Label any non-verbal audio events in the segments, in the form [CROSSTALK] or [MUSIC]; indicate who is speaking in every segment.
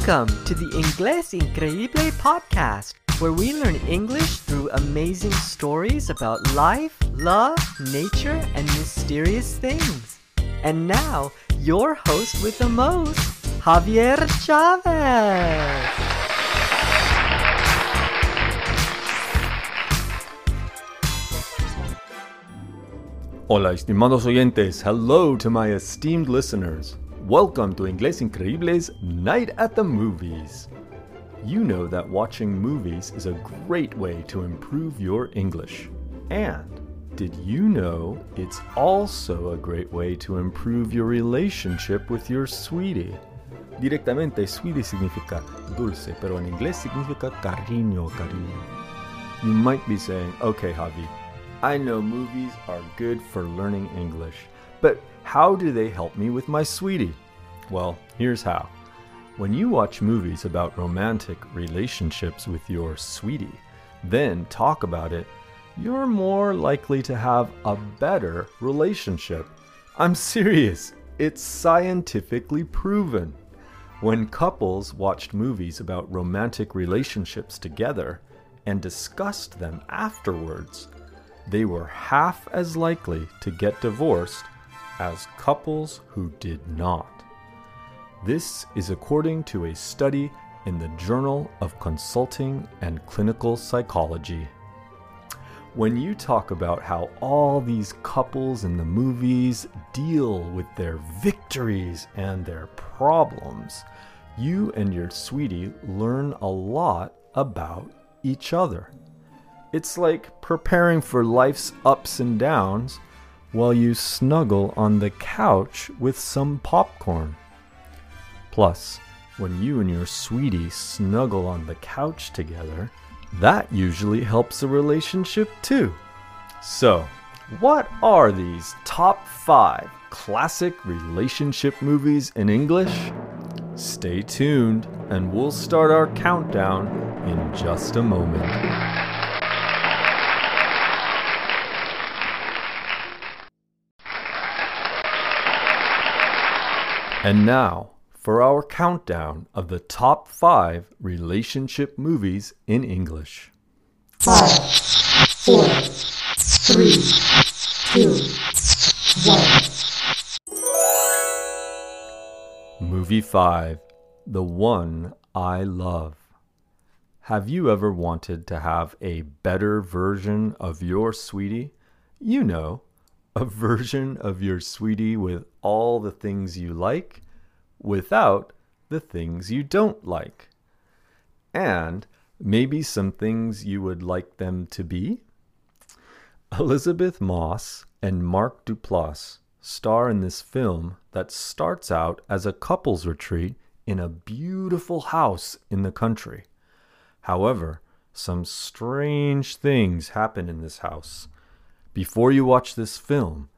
Speaker 1: Welcome to the Inglés Increíble podcast, where we learn English through amazing stories about life, love, nature, and mysterious things. And now, your host with the most, Javier Chavez.
Speaker 2: Hola, estimados oyentes. Hello to my esteemed listeners. Welcome to Inglés Increíble's Night at the Movies. You know that watching movies is a great way to improve your English. And did you know it's also a great way to improve your relationship with your sweetie? Directamente, sweetie significa dulce, pero en inglés significa cariño, cariño. You might be saying, okay, Javi, I know movies are good for learning English, but how do they help me with my sweetie? Well, here's how. When you watch movies about romantic relationships with your sweetie, then talk about it, you're more likely to have a better relationship. I'm [LAUGHS] serious, it's scientifically proven. When couples watched movies about romantic relationships together and discussed them afterwards, they were half as likely to get divorced as couples who did not. This is according to a study in the Journal of Consulting and Clinical Psychology. When you talk about how all these couples in the movies deal with their victories and their problems, you and your sweetie learn a lot about each other. It's like preparing for life's ups and downs while you snuggle on the couch with some popcorn. Plus, when you and your sweetie snuggle on the couch together, that usually helps a relationship too. So, what are these top five classic relationship movies in English? Stay tuned, and we'll start our countdown in just a moment. And now, for our countdown of the top five relationship movies in English.
Speaker 3: Five, four, three, two, one.
Speaker 2: Movie 5 The One I Love. Have you ever wanted to have a better version of your sweetie? You know, a version of your sweetie with all the things you like without the things you don't like. And maybe some things you would like them to be? Elisabeth Moss and Mark Duplass star in this film that starts out as a couples retreat in a beautiful house in the country. However, some strange things happen in this house. Before you watch this film,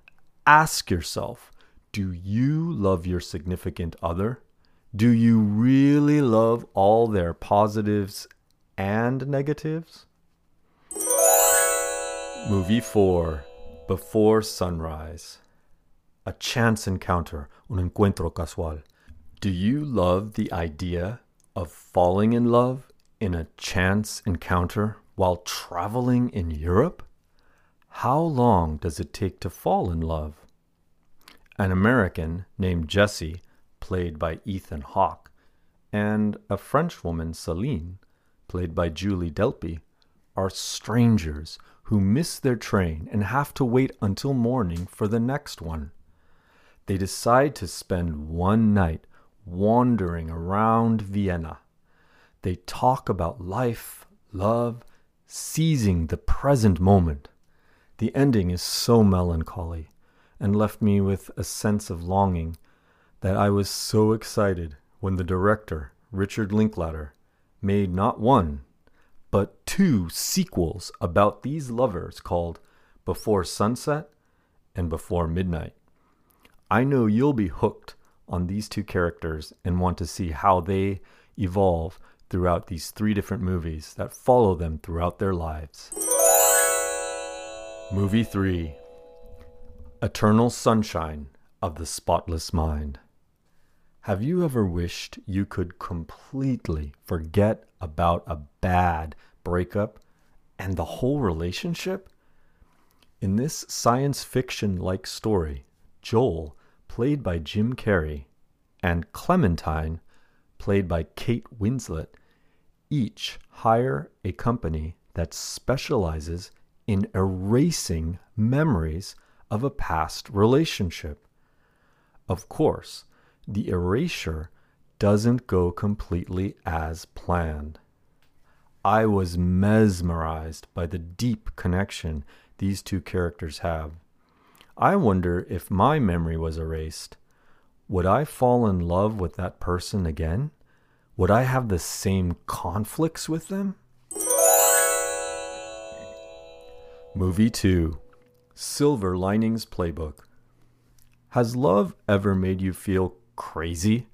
Speaker 2: ask yourself do you love your significant other? Do you really love all their positives and negatives? Movie 4 Before Sunrise A chance encounter, un encuentro casual. Do you love the idea of falling in love in a chance encounter while traveling in Europe? How long does it take to fall in love? An American named Jesse, played by Ethan Hawke, and a Frenchwoman, Celine, played by Julie Delpy, are strangers who miss their train and have to wait until morning for the next one. They decide to spend one night wandering around Vienna. They talk about life, love, seizing the present moment. The ending is so melancholy and left me with a sense of longing that I was so excited when the director, Richard Linklater, made not one, but two sequels about these lovers called Before Sunset and Before Midnight. I know you'll be hooked on these two characters and want to see how they evolve throughout these three different movies that follow them throughout their lives. Movie 3 Eternal Sunshine of the Spotless Mind. Have you ever wished you could completely forget about a bad breakup and the whole relationship? In this science fiction like story, Joel, played by Jim Carrey, and Clementine, played by Kate Winslet, each hire a company that specializes in erasing memories of a past relationship. Of course, the erasure doesn't go completely as planned. I was mesmerized by the deep connection these two characters have. I wonder if my memory was erased. Would I fall in love with that person again? Would I have the same conflicts with them? Movie 2 Silver Linings Playbook. Has love ever made you feel crazy?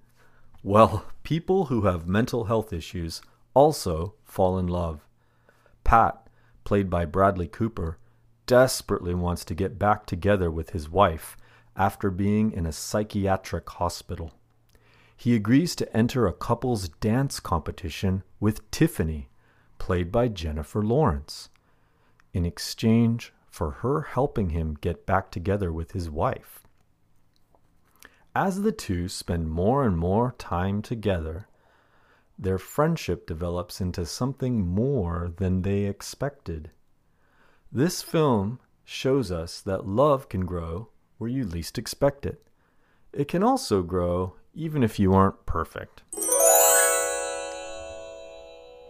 Speaker 2: Well, people who have mental health issues also fall in love. Pat, played by Bradley Cooper, desperately wants to get back together with his wife after being in a psychiatric hospital. He agrees to enter a couple's dance competition with Tiffany, played by Jennifer Lawrence in exchange for her helping him get back together with his wife. As the two spend more and more time together, their friendship develops into something more than they expected. This film shows us that love can grow where you least expect it. It can also grow even if you aren't perfect.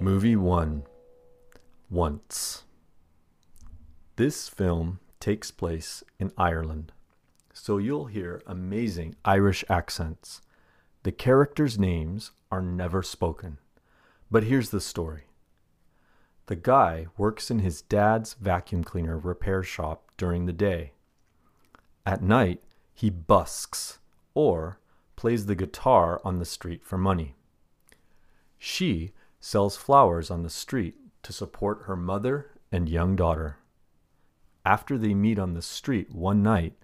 Speaker 2: Movie 1 Once this film takes place in Ireland, so you'll hear amazing Irish accents. The characters' names are never spoken. But here's the story the guy works in his dad's vacuum cleaner repair shop during the day. At night, he busks or plays the guitar on the street for money. She sells flowers on the street to support her mother and young daughter. After they meet on the street one night,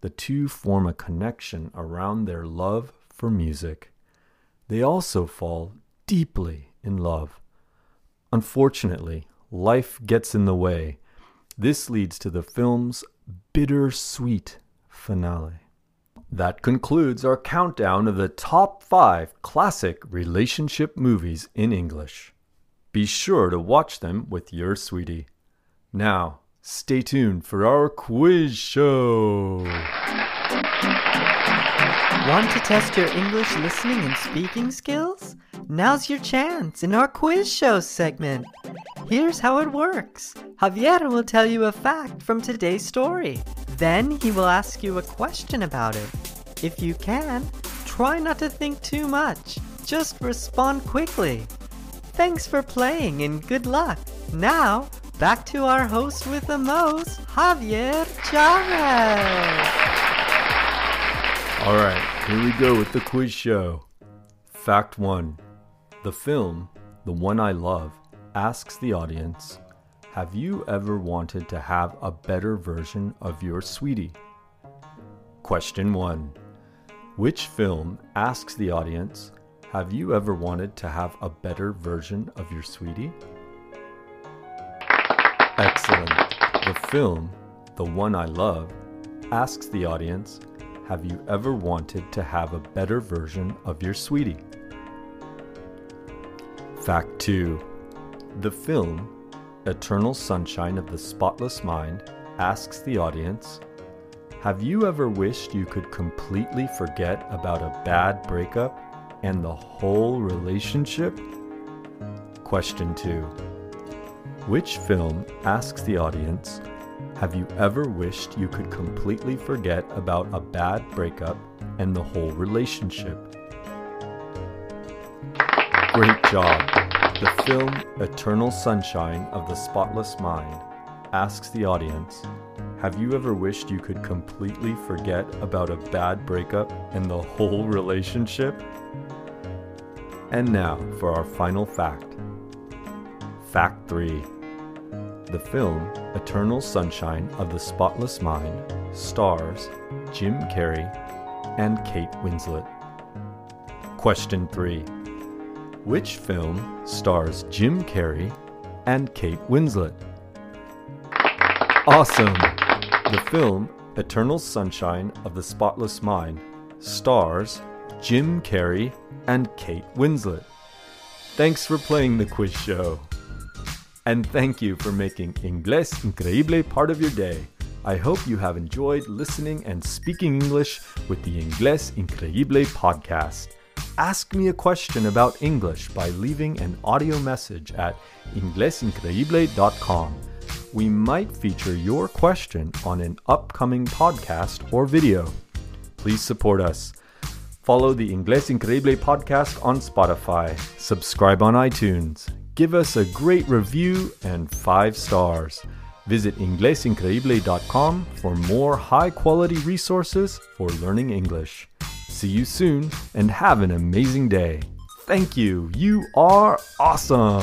Speaker 2: the two form a connection around their love for music. They also fall deeply in love. Unfortunately, life gets in the way. This leads to the film's bittersweet finale. That concludes our countdown of the top five classic relationship movies in English. Be sure to watch them with your sweetie. Now, Stay tuned for our quiz show.
Speaker 1: Want to test your English listening and speaking skills? Now's your chance in our quiz show segment. Here's how it works Javier will tell you a fact from today's story. Then he will ask you a question about it. If you can, try not to think too much, just respond quickly. Thanks for playing and good luck. Now, back to our host with the most, Javier Chavez.
Speaker 2: All right, here we go with the quiz show. Fact one The film, The One I Love, asks the audience Have you ever wanted to have a better version of your sweetie? Question one Which film asks the audience Have you ever wanted to have a better version of your sweetie? The film, The One I Love, asks the audience Have you ever wanted to have a better version of your sweetie? Fact 2 The film, Eternal Sunshine of the Spotless Mind, asks the audience Have you ever wished you could completely forget about a bad breakup and the whole relationship? Question 2 which film asks the audience, Have you ever wished you could completely forget about a bad breakup and the whole relationship? Great job! The film Eternal Sunshine of the Spotless Mind asks the audience, Have you ever wished you could completely forget about a bad breakup and the whole relationship? And now for our final fact. Fact 3 The film Eternal Sunshine of the Spotless Mind stars Jim Carrey and Kate Winslet. Question 3 Which film stars Jim Carrey and Kate Winslet? Awesome! The film Eternal Sunshine of the Spotless Mind stars Jim Carrey and Kate Winslet. Thanks for playing the quiz show. And thank you for making Inglés Increíble part of your day. I hope you have enjoyed listening and speaking English with the Inglés Increíble podcast. Ask me a question about English by leaving an audio message at inglesincreíble.com. We might feature your question on an upcoming podcast or video. Please support us. Follow the Inglés Increíble podcast on Spotify. Subscribe on iTunes. Give us a great review and five stars. Visit inglesincreíble.com for more high quality resources for learning English. See you soon and have an amazing day. Thank you. You are awesome.